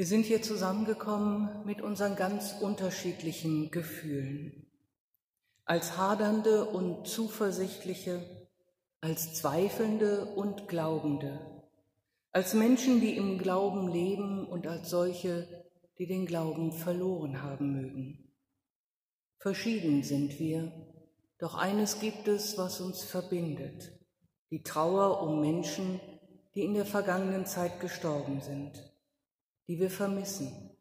Wir sind hier zusammengekommen mit unseren ganz unterschiedlichen Gefühlen. Als hadernde und zuversichtliche, als zweifelnde und glaubende, als Menschen, die im Glauben leben und als solche, die den Glauben verloren haben mögen. Verschieden sind wir, doch eines gibt es, was uns verbindet, die Trauer um Menschen, die in der vergangenen Zeit gestorben sind die wir vermissen,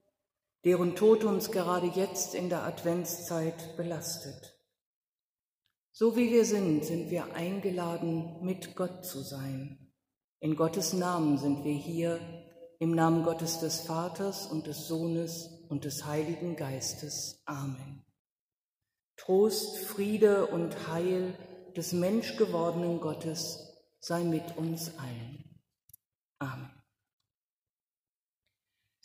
deren Tod uns gerade jetzt in der Adventszeit belastet. So wie wir sind, sind wir eingeladen, mit Gott zu sein. In Gottes Namen sind wir hier, im Namen Gottes des Vaters und des Sohnes und des Heiligen Geistes. Amen. Trost, Friede und Heil des menschgewordenen Gottes sei mit uns allen. Amen.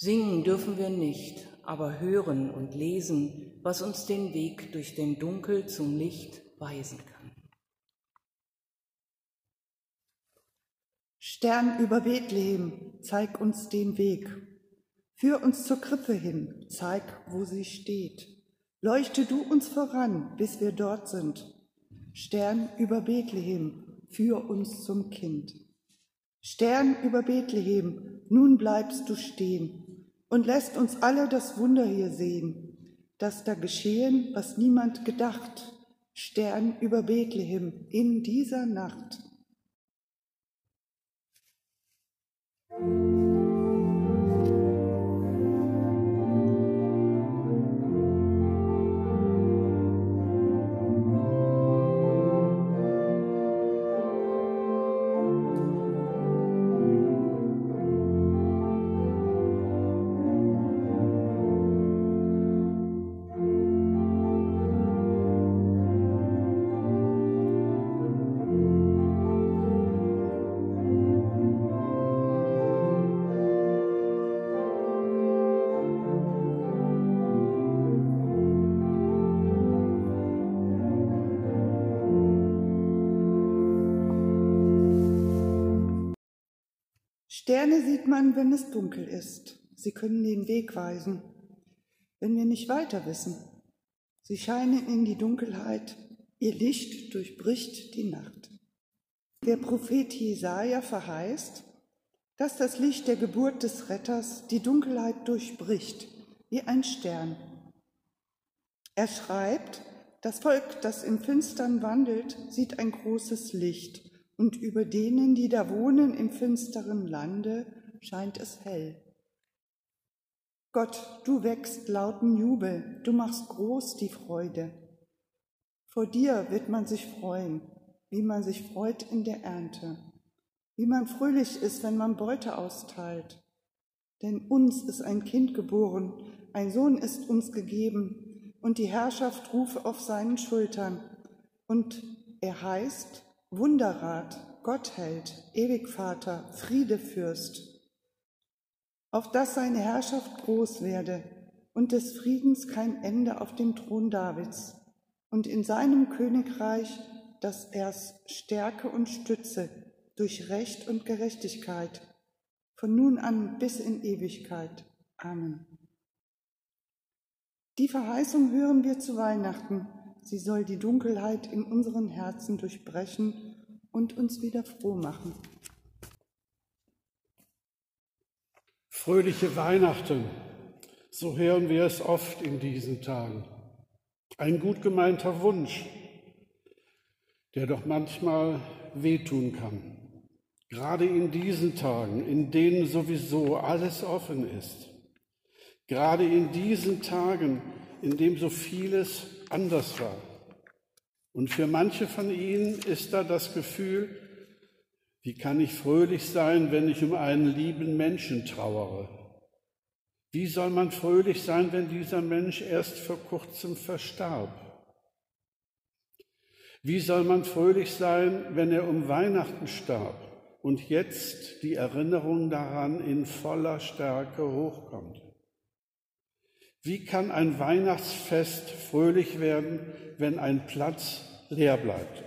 Singen dürfen wir nicht, aber hören und lesen, was uns den Weg durch den Dunkel zum Licht weisen kann. Stern über Bethlehem, zeig uns den Weg. Führ uns zur Krippe hin, zeig, wo sie steht. Leuchte du uns voran, bis wir dort sind. Stern über Bethlehem, führ uns zum Kind. Stern über Bethlehem, nun bleibst du stehen und lässt uns alle das Wunder hier sehen, dass da geschehen, was niemand gedacht, Stern über Bethlehem in dieser Nacht. Sterne sieht man, wenn es dunkel ist. Sie können den Weg weisen, wenn wir nicht weiter wissen. Sie scheinen in die Dunkelheit, ihr Licht durchbricht die Nacht. Der Prophet Jesaja verheißt, dass das Licht der Geburt des Retters die Dunkelheit durchbricht, wie ein Stern. Er schreibt, das Volk, das im Finstern wandelt, sieht ein großes Licht und über denen, die da wohnen im finsteren Lande, scheint es hell. Gott, du wächst lauten Jubel, du machst groß die Freude. Vor dir wird man sich freuen, wie man sich freut in der Ernte, wie man fröhlich ist, wenn man Beute austeilt. Denn uns ist ein Kind geboren, ein Sohn ist uns gegeben, und die Herrschaft rufe auf seinen Schultern. Und er heißt Wunderrat, Gottheld, Ewigvater, Friedefürst, auf dass seine Herrschaft groß werde und des Friedens kein Ende auf dem Thron Davids und in seinem Königreich, dass er's stärke und stütze durch Recht und Gerechtigkeit, von nun an bis in Ewigkeit. Amen. Die Verheißung hören wir zu Weihnachten sie soll die Dunkelheit in unseren Herzen durchbrechen und uns wieder froh machen. Fröhliche Weihnachten, so hören wir es oft in diesen Tagen. Ein gut gemeinter Wunsch, der doch manchmal wehtun kann. Gerade in diesen Tagen, in denen sowieso alles offen ist. Gerade in diesen Tagen, in dem so vieles anders war. Und für manche von ihnen ist da das Gefühl, wie kann ich fröhlich sein, wenn ich um einen lieben Menschen trauere? Wie soll man fröhlich sein, wenn dieser Mensch erst vor kurzem verstarb? Wie soll man fröhlich sein, wenn er um Weihnachten starb und jetzt die Erinnerung daran in voller Stärke hochkommt? Wie kann ein Weihnachtsfest fröhlich werden, wenn ein Platz leer bleibt?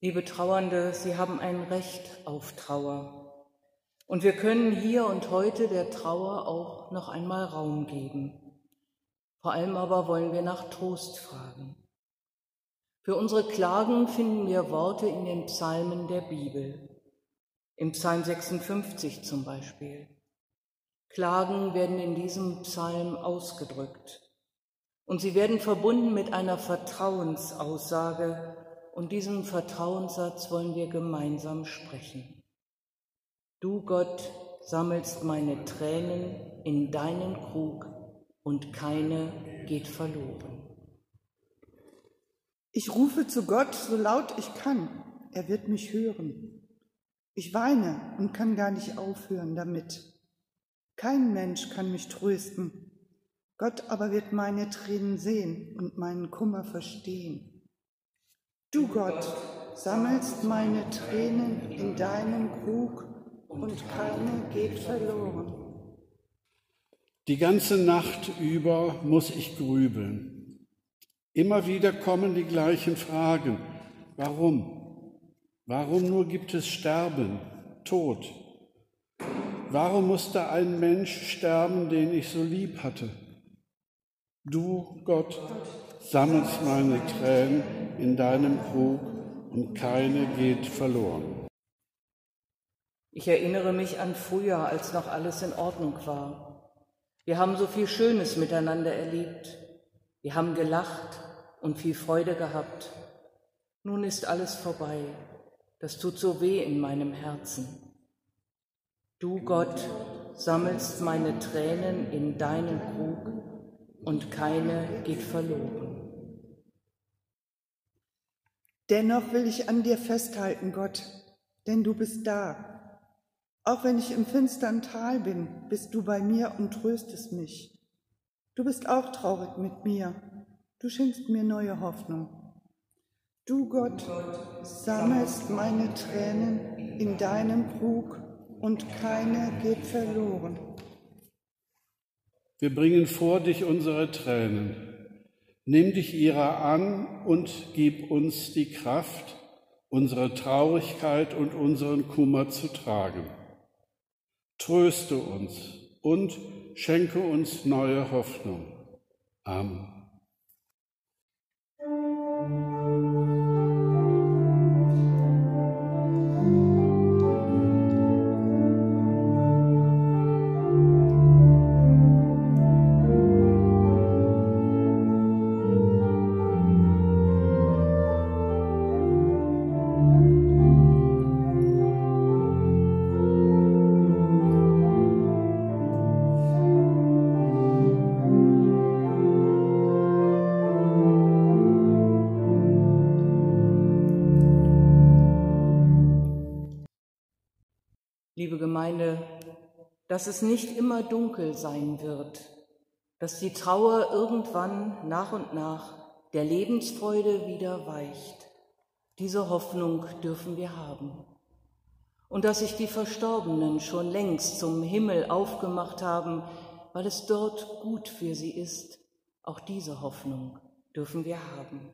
Liebe Trauernde, Sie haben ein Recht auf Trauer. Und wir können hier und heute der Trauer auch noch einmal Raum geben. Vor allem aber wollen wir nach Trost fragen. Für unsere Klagen finden wir Worte in den Psalmen der Bibel. Im Psalm 56 zum Beispiel. Klagen werden in diesem Psalm ausgedrückt. Und sie werden verbunden mit einer Vertrauensaussage. Und diesen Vertrauenssatz wollen wir gemeinsam sprechen. Du Gott sammelst meine Tränen in deinen Krug und keine geht verloren. Ich rufe zu Gott so laut ich kann, er wird mich hören. Ich weine und kann gar nicht aufhören damit. Kein Mensch kann mich trösten. Gott aber wird meine Tränen sehen und meinen Kummer verstehen. Du Gott sammelst meine Tränen in deinem Krug und keine geht verloren. Die ganze Nacht über muss ich grübeln. Immer wieder kommen die gleichen Fragen. Warum? Warum nur gibt es Sterben, Tod? Warum musste ein Mensch sterben, den ich so lieb hatte? Du, Gott, sammelst meine Tränen in deinem Krug und keine geht verloren. Ich erinnere mich an früher, als noch alles in Ordnung war. Wir haben so viel Schönes miteinander erlebt. Wir haben gelacht und viel Freude gehabt. Nun ist alles vorbei. Das tut so weh in meinem Herzen. Du Gott sammelst meine Tränen in deinen Krug und keine geht verloren. Dennoch will ich an dir festhalten, Gott, denn du bist da. Auch wenn ich im finstern Tal bin, bist du bei mir und tröstest mich. Du bist auch traurig mit mir. Du schenkst mir neue Hoffnung. Du Gott sammelst meine Tränen in deinem Krug und keine geht verloren. Wir bringen vor dich unsere Tränen. Nimm dich ihrer an und gib uns die Kraft, unsere Traurigkeit und unseren Kummer zu tragen. Tröste uns und schenke uns neue Hoffnung. Amen. Dass es nicht immer dunkel sein wird, dass die Trauer irgendwann nach und nach der Lebensfreude wieder weicht. Diese Hoffnung dürfen wir haben. Und dass sich die Verstorbenen schon längst zum Himmel aufgemacht haben, weil es dort gut für sie ist, auch diese Hoffnung dürfen wir haben.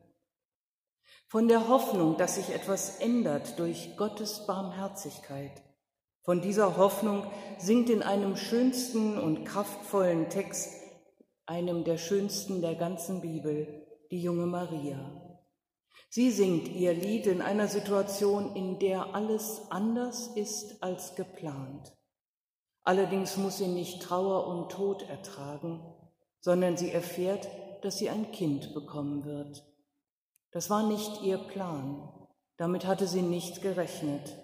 Von der Hoffnung, dass sich etwas ändert durch Gottes Barmherzigkeit, von dieser Hoffnung singt in einem schönsten und kraftvollen Text, einem der schönsten der ganzen Bibel, die junge Maria. Sie singt ihr Lied in einer Situation, in der alles anders ist als geplant. Allerdings muss sie nicht Trauer und Tod ertragen, sondern sie erfährt, dass sie ein Kind bekommen wird. Das war nicht ihr Plan, damit hatte sie nicht gerechnet.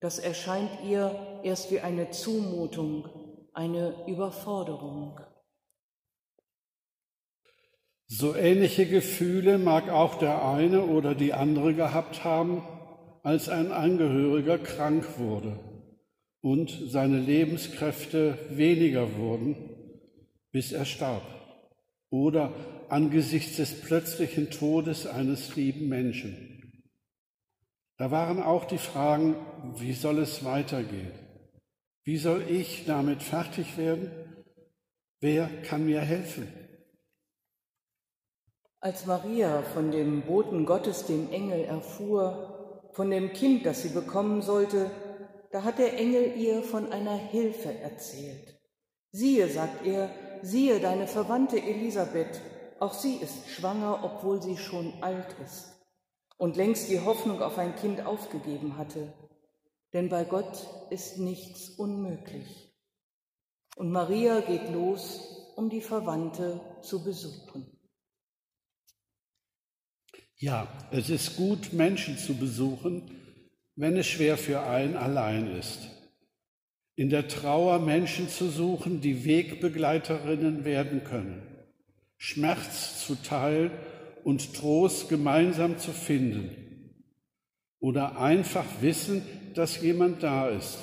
Das erscheint ihr erst wie eine Zumutung, eine Überforderung. So ähnliche Gefühle mag auch der eine oder die andere gehabt haben, als ein Angehöriger krank wurde und seine Lebenskräfte weniger wurden, bis er starb. Oder angesichts des plötzlichen Todes eines lieben Menschen. Da waren auch die Fragen, wie soll es weitergehen? Wie soll ich damit fertig werden? Wer kann mir helfen? Als Maria von dem Boten Gottes, dem Engel, erfuhr, von dem Kind, das sie bekommen sollte, da hat der Engel ihr von einer Hilfe erzählt. Siehe, sagt er, siehe deine Verwandte Elisabeth, auch sie ist schwanger, obwohl sie schon alt ist und längst die Hoffnung auf ein Kind aufgegeben hatte. Denn bei Gott ist nichts unmöglich. Und Maria geht los, um die Verwandte zu besuchen. Ja, es ist gut, Menschen zu besuchen, wenn es schwer für einen allein ist. In der Trauer Menschen zu suchen, die Wegbegleiterinnen werden können. Schmerz zu teilen und Trost gemeinsam zu finden. Oder einfach wissen, dass jemand da ist.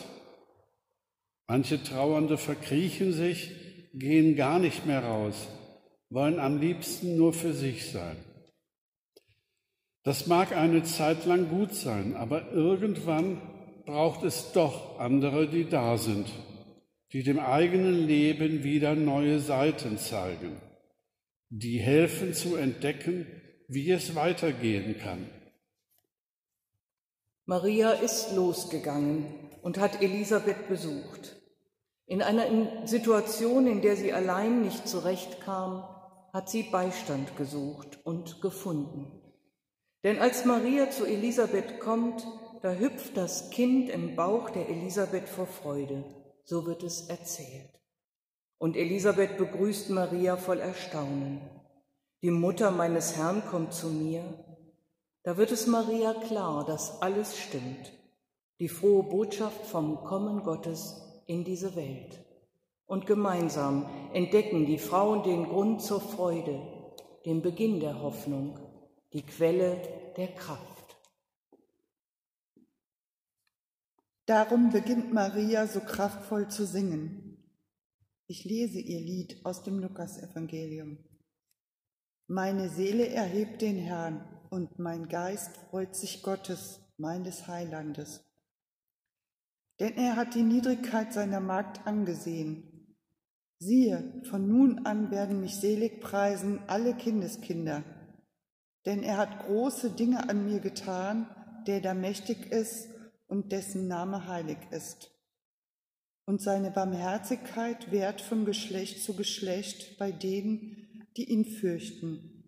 Manche Trauernde verkriechen sich, gehen gar nicht mehr raus, wollen am liebsten nur für sich sein. Das mag eine Zeit lang gut sein, aber irgendwann braucht es doch andere, die da sind, die dem eigenen Leben wieder neue Seiten zeigen, die helfen zu entdecken, wie es weitergehen kann. Maria ist losgegangen und hat Elisabeth besucht. In einer Situation, in der sie allein nicht zurechtkam, hat sie Beistand gesucht und gefunden. Denn als Maria zu Elisabeth kommt, da hüpft das Kind im Bauch der Elisabeth vor Freude, so wird es erzählt. Und Elisabeth begrüßt Maria voll Erstaunen. Die Mutter meines Herrn kommt zu mir. Da wird es Maria klar, dass alles stimmt. Die frohe Botschaft vom Kommen Gottes in diese Welt. Und gemeinsam entdecken die Frauen den Grund zur Freude, den Beginn der Hoffnung die Quelle der Kraft. Darum beginnt Maria so kraftvoll zu singen. Ich lese ihr Lied aus dem Lukasevangelium. Meine Seele erhebt den Herrn und mein Geist freut sich Gottes, meines Heilandes. Denn er hat die Niedrigkeit seiner Magd angesehen. Siehe, von nun an werden mich selig preisen alle Kindeskinder denn er hat große Dinge an mir getan, der da mächtig ist und dessen Name heilig ist. Und seine Barmherzigkeit währt von Geschlecht zu Geschlecht bei denen, die ihn fürchten.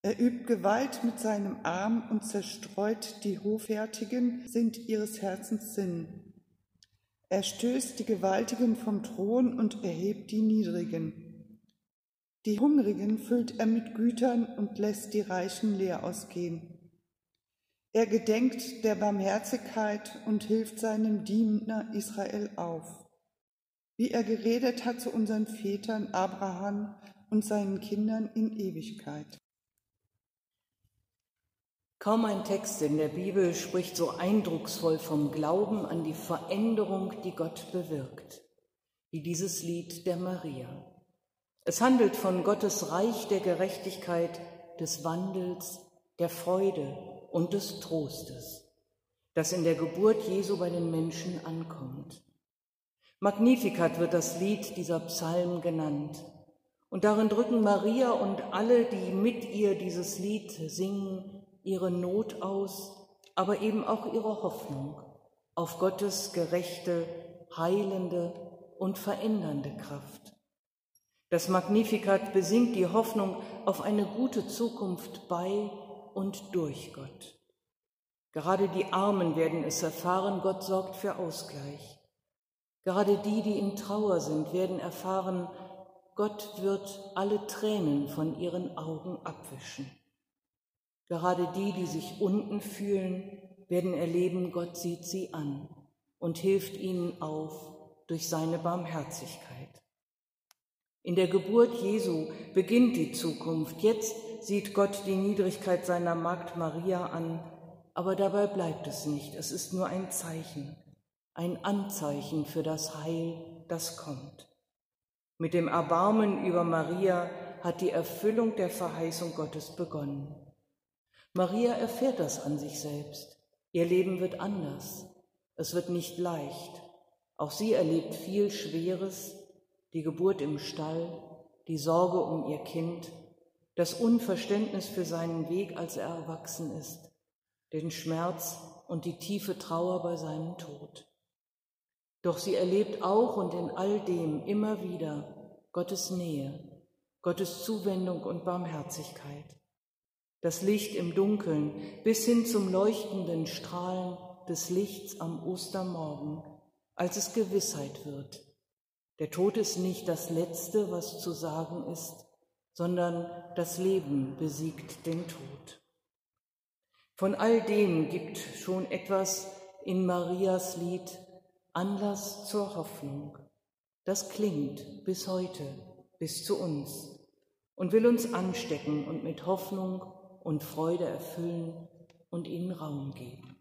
Er übt Gewalt mit seinem Arm und zerstreut die Hoffärtigen, sind ihres Herzens Sinn. Er stößt die Gewaltigen vom Thron und erhebt die Niedrigen. Die Hungrigen füllt er mit Gütern und lässt die Reichen leer ausgehen. Er gedenkt der Barmherzigkeit und hilft seinem Diener Israel auf, wie er geredet hat zu unseren Vätern Abraham und seinen Kindern in Ewigkeit. Kaum ein Text in der Bibel spricht so eindrucksvoll vom Glauben an die Veränderung, die Gott bewirkt, wie dieses Lied der Maria. Es handelt von Gottes Reich der Gerechtigkeit, des Wandels, der Freude und des Trostes, das in der Geburt Jesu bei den Menschen ankommt. Magnificat wird das Lied dieser Psalm genannt. Und darin drücken Maria und alle, die mit ihr dieses Lied singen, ihre Not aus, aber eben auch ihre Hoffnung auf Gottes gerechte, heilende und verändernde Kraft. Das Magnificat besingt die Hoffnung auf eine gute Zukunft bei und durch Gott. Gerade die Armen werden es erfahren, Gott sorgt für Ausgleich. Gerade die, die in Trauer sind, werden erfahren, Gott wird alle Tränen von ihren Augen abwischen. Gerade die, die sich unten fühlen, werden erleben, Gott sieht sie an und hilft ihnen auf durch seine Barmherzigkeit. In der Geburt Jesu beginnt die Zukunft. Jetzt sieht Gott die Niedrigkeit seiner Magd Maria an, aber dabei bleibt es nicht. Es ist nur ein Zeichen, ein Anzeichen für das Heil, das kommt. Mit dem Erbarmen über Maria hat die Erfüllung der Verheißung Gottes begonnen. Maria erfährt das an sich selbst. Ihr Leben wird anders. Es wird nicht leicht. Auch sie erlebt viel Schweres, die Geburt im Stall, die Sorge um ihr Kind, das Unverständnis für seinen Weg, als er erwachsen ist, den Schmerz und die tiefe Trauer bei seinem Tod. Doch sie erlebt auch und in all dem immer wieder Gottes Nähe, Gottes Zuwendung und Barmherzigkeit. Das Licht im Dunkeln bis hin zum leuchtenden Strahlen des Lichts am Ostermorgen, als es Gewissheit wird. Der Tod ist nicht das Letzte, was zu sagen ist, sondern das Leben besiegt den Tod. Von all dem gibt schon etwas in Marias Lied Anlass zur Hoffnung. Das klingt bis heute, bis zu uns und will uns anstecken und mit Hoffnung und Freude erfüllen und ihnen Raum geben.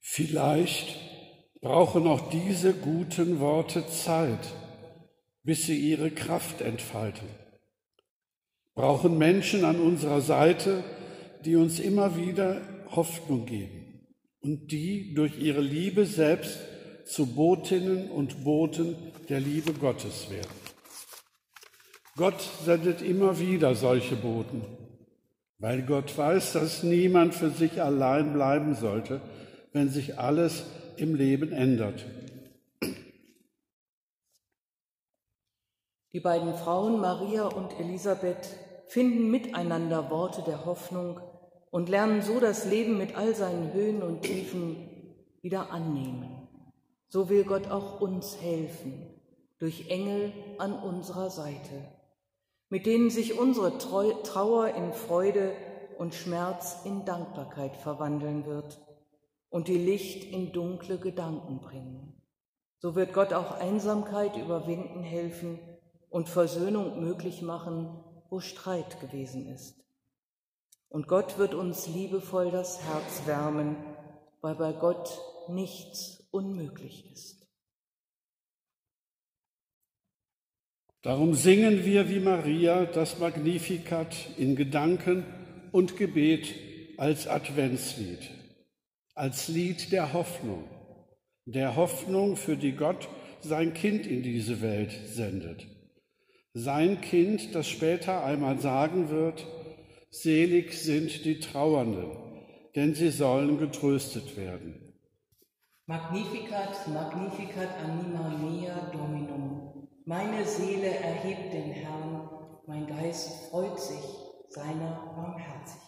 Vielleicht brauchen auch diese guten Worte Zeit, bis sie ihre Kraft entfalten. Brauchen Menschen an unserer Seite, die uns immer wieder Hoffnung geben und die durch ihre Liebe selbst zu Botinnen und Boten der Liebe Gottes werden. Gott sendet immer wieder solche Boten, weil Gott weiß, dass niemand für sich allein bleiben sollte, wenn sich alles im Leben ändert. Die beiden Frauen Maria und Elisabeth finden miteinander Worte der Hoffnung und lernen so das Leben mit all seinen Höhen und Tiefen wieder annehmen. So will Gott auch uns helfen, durch Engel an unserer Seite, mit denen sich unsere Trauer in Freude und Schmerz in Dankbarkeit verwandeln wird und die Licht in dunkle Gedanken bringen. So wird Gott auch Einsamkeit überwinden helfen und Versöhnung möglich machen, wo Streit gewesen ist. Und Gott wird uns liebevoll das Herz wärmen, weil bei Gott nichts unmöglich ist. Darum singen wir wie Maria das Magnificat in Gedanken und Gebet als Adventslied als Lied der Hoffnung, der Hoffnung, für die Gott sein Kind in diese Welt sendet. Sein Kind, das später einmal sagen wird, selig sind die Trauernden, denn sie sollen getröstet werden. Magnificat, magnificat anima mea Dominum. Meine Seele erhebt den Herrn, mein Geist freut sich seiner Barmherzigkeit.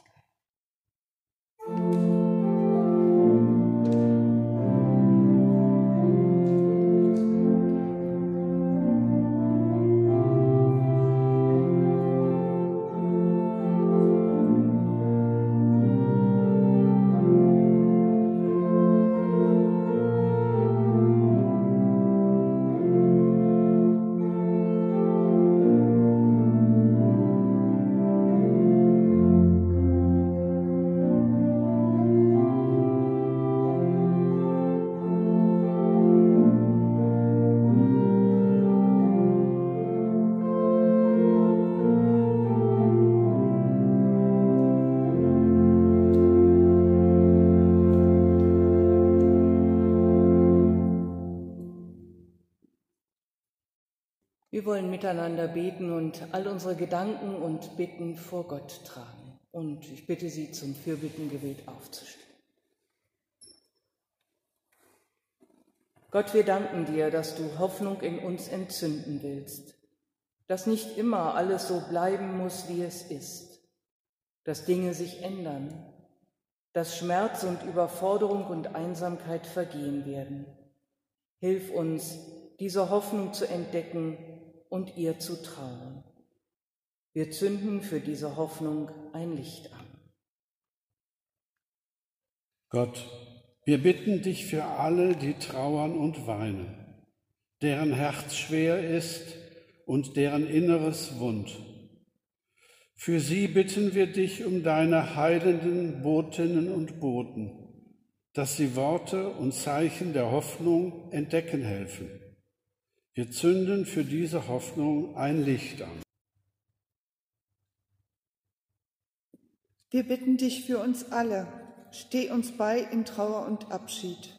Wir wollen miteinander beten und all unsere Gedanken und Bitten vor Gott tragen. Und ich bitte Sie zum Fürbittengebet aufzustehen. Gott, wir danken dir, dass du Hoffnung in uns entzünden willst, dass nicht immer alles so bleiben muss, wie es ist, dass Dinge sich ändern, dass Schmerz und Überforderung und Einsamkeit vergehen werden. Hilf uns, diese Hoffnung zu entdecken und ihr zu trauen. Wir zünden für diese Hoffnung ein Licht an. Gott, wir bitten dich für alle, die trauern und weinen, deren Herz schwer ist und deren Inneres wund. Für sie bitten wir dich um deine heilenden Botinnen und Boten, dass sie Worte und Zeichen der Hoffnung entdecken helfen wir zünden für diese Hoffnung ein Licht an. Wir bitten dich für uns alle, steh uns bei in Trauer und Abschied.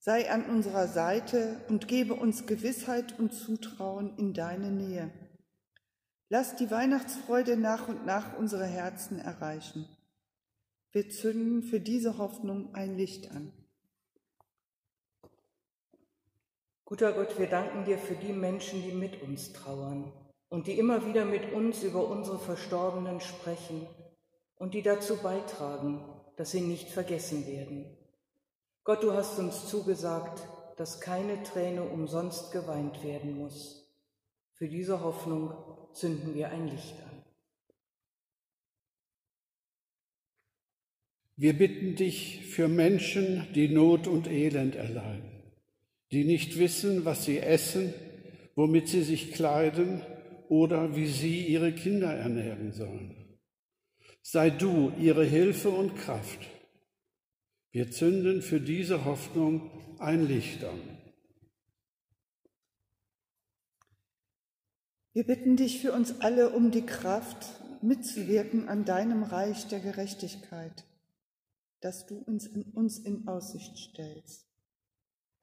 Sei an unserer Seite und gebe uns Gewissheit und Zutrauen in deine Nähe. Lass die Weihnachtsfreude nach und nach unsere Herzen erreichen. Wir zünden für diese Hoffnung ein Licht an. Guter Gott, wir danken dir für die Menschen, die mit uns trauern und die immer wieder mit uns über unsere Verstorbenen sprechen und die dazu beitragen, dass sie nicht vergessen werden. Gott, du hast uns zugesagt, dass keine Träne umsonst geweint werden muss. Für diese Hoffnung zünden wir ein Licht an. Wir bitten dich für Menschen, die Not und Elend erleiden, die nicht wissen, was sie essen, womit sie sich kleiden oder wie sie ihre Kinder ernähren sollen. Sei du ihre Hilfe und Kraft. Wir zünden für diese Hoffnung ein Licht an. Wir bitten dich für uns alle um die Kraft, mitzuwirken an deinem Reich der Gerechtigkeit das du uns in, uns in Aussicht stellst.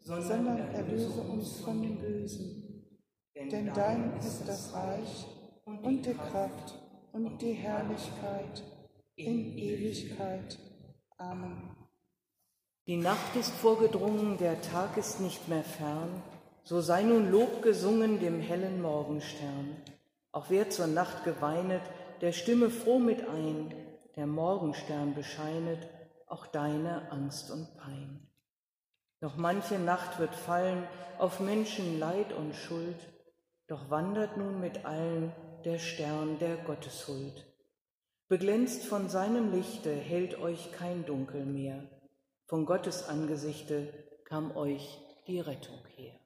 sondern erlöse uns von dem Bösen. Denn dein ist das Reich und die Kraft und die Herrlichkeit in Ewigkeit. Amen. Die Nacht ist vorgedrungen, der Tag ist nicht mehr fern, so sei nun Lob gesungen dem hellen Morgenstern. Auch wer zur Nacht geweinet, der stimme froh mit ein, der Morgenstern bescheinet, auch deine Angst und Pein. Doch manche Nacht wird fallen auf Menschen Leid und Schuld, doch wandert nun mit allen der Stern der Gotteshuld. Beglänzt von seinem Lichte hält euch kein Dunkel mehr, von Gottes Angesichte kam euch die Rettung her.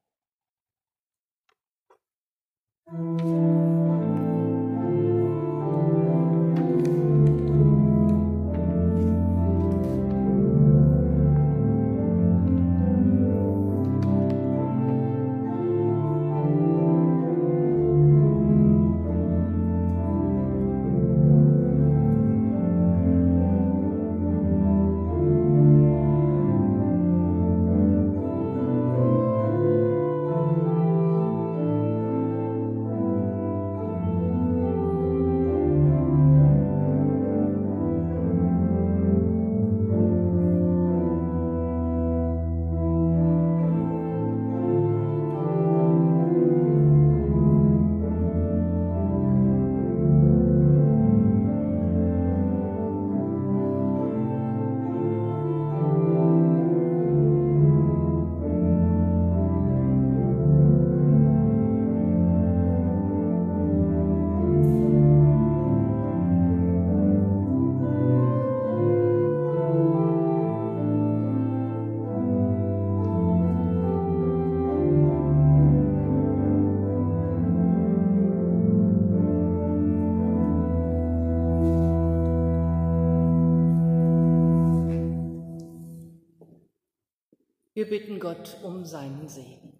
Wir bitten Gott um seinen Segen.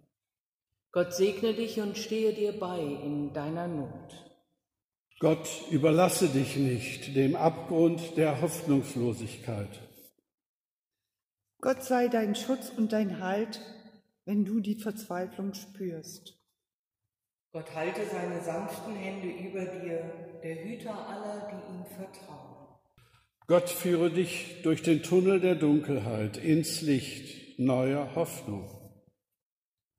Gott segne dich und stehe dir bei in deiner Not. Gott überlasse dich nicht dem Abgrund der Hoffnungslosigkeit. Gott sei dein Schutz und dein Halt, wenn du die Verzweiflung spürst. Gott halte seine sanften Hände über dir, der Hüter aller, die ihm vertrauen. Gott führe dich durch den Tunnel der Dunkelheit ins Licht neuer Hoffnung.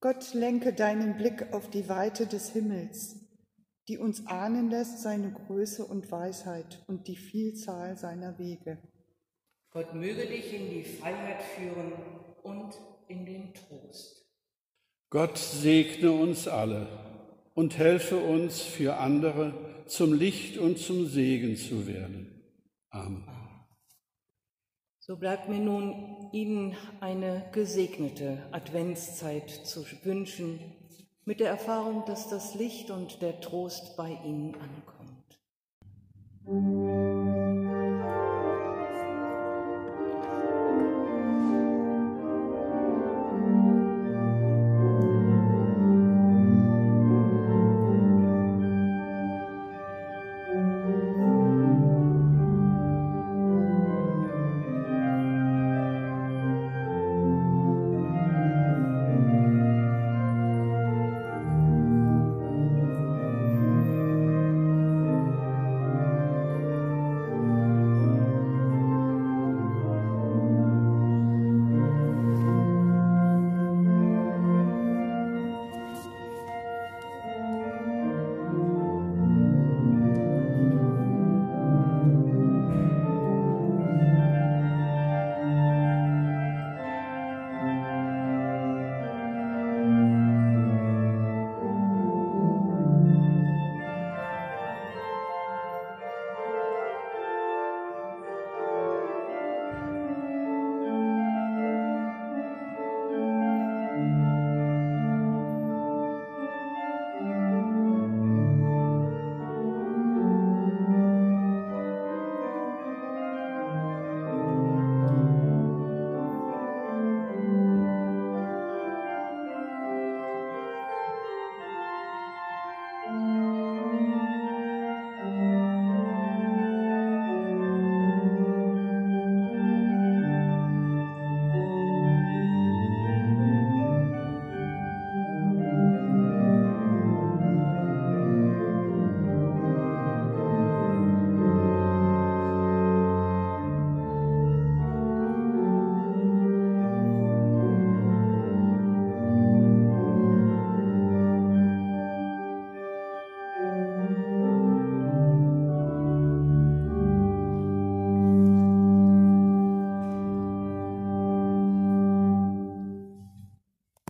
Gott lenke deinen Blick auf die Weite des Himmels, die uns ahnen lässt seine Größe und Weisheit und die Vielzahl seiner Wege. Gott möge dich in die Freiheit führen und in den Trost. Gott segne uns alle und helfe uns für andere zum Licht und zum Segen zu werden. Amen. So bleibt mir nun Ihnen eine gesegnete Adventszeit zu wünschen, mit der Erfahrung, dass das Licht und der Trost bei Ihnen ankommt.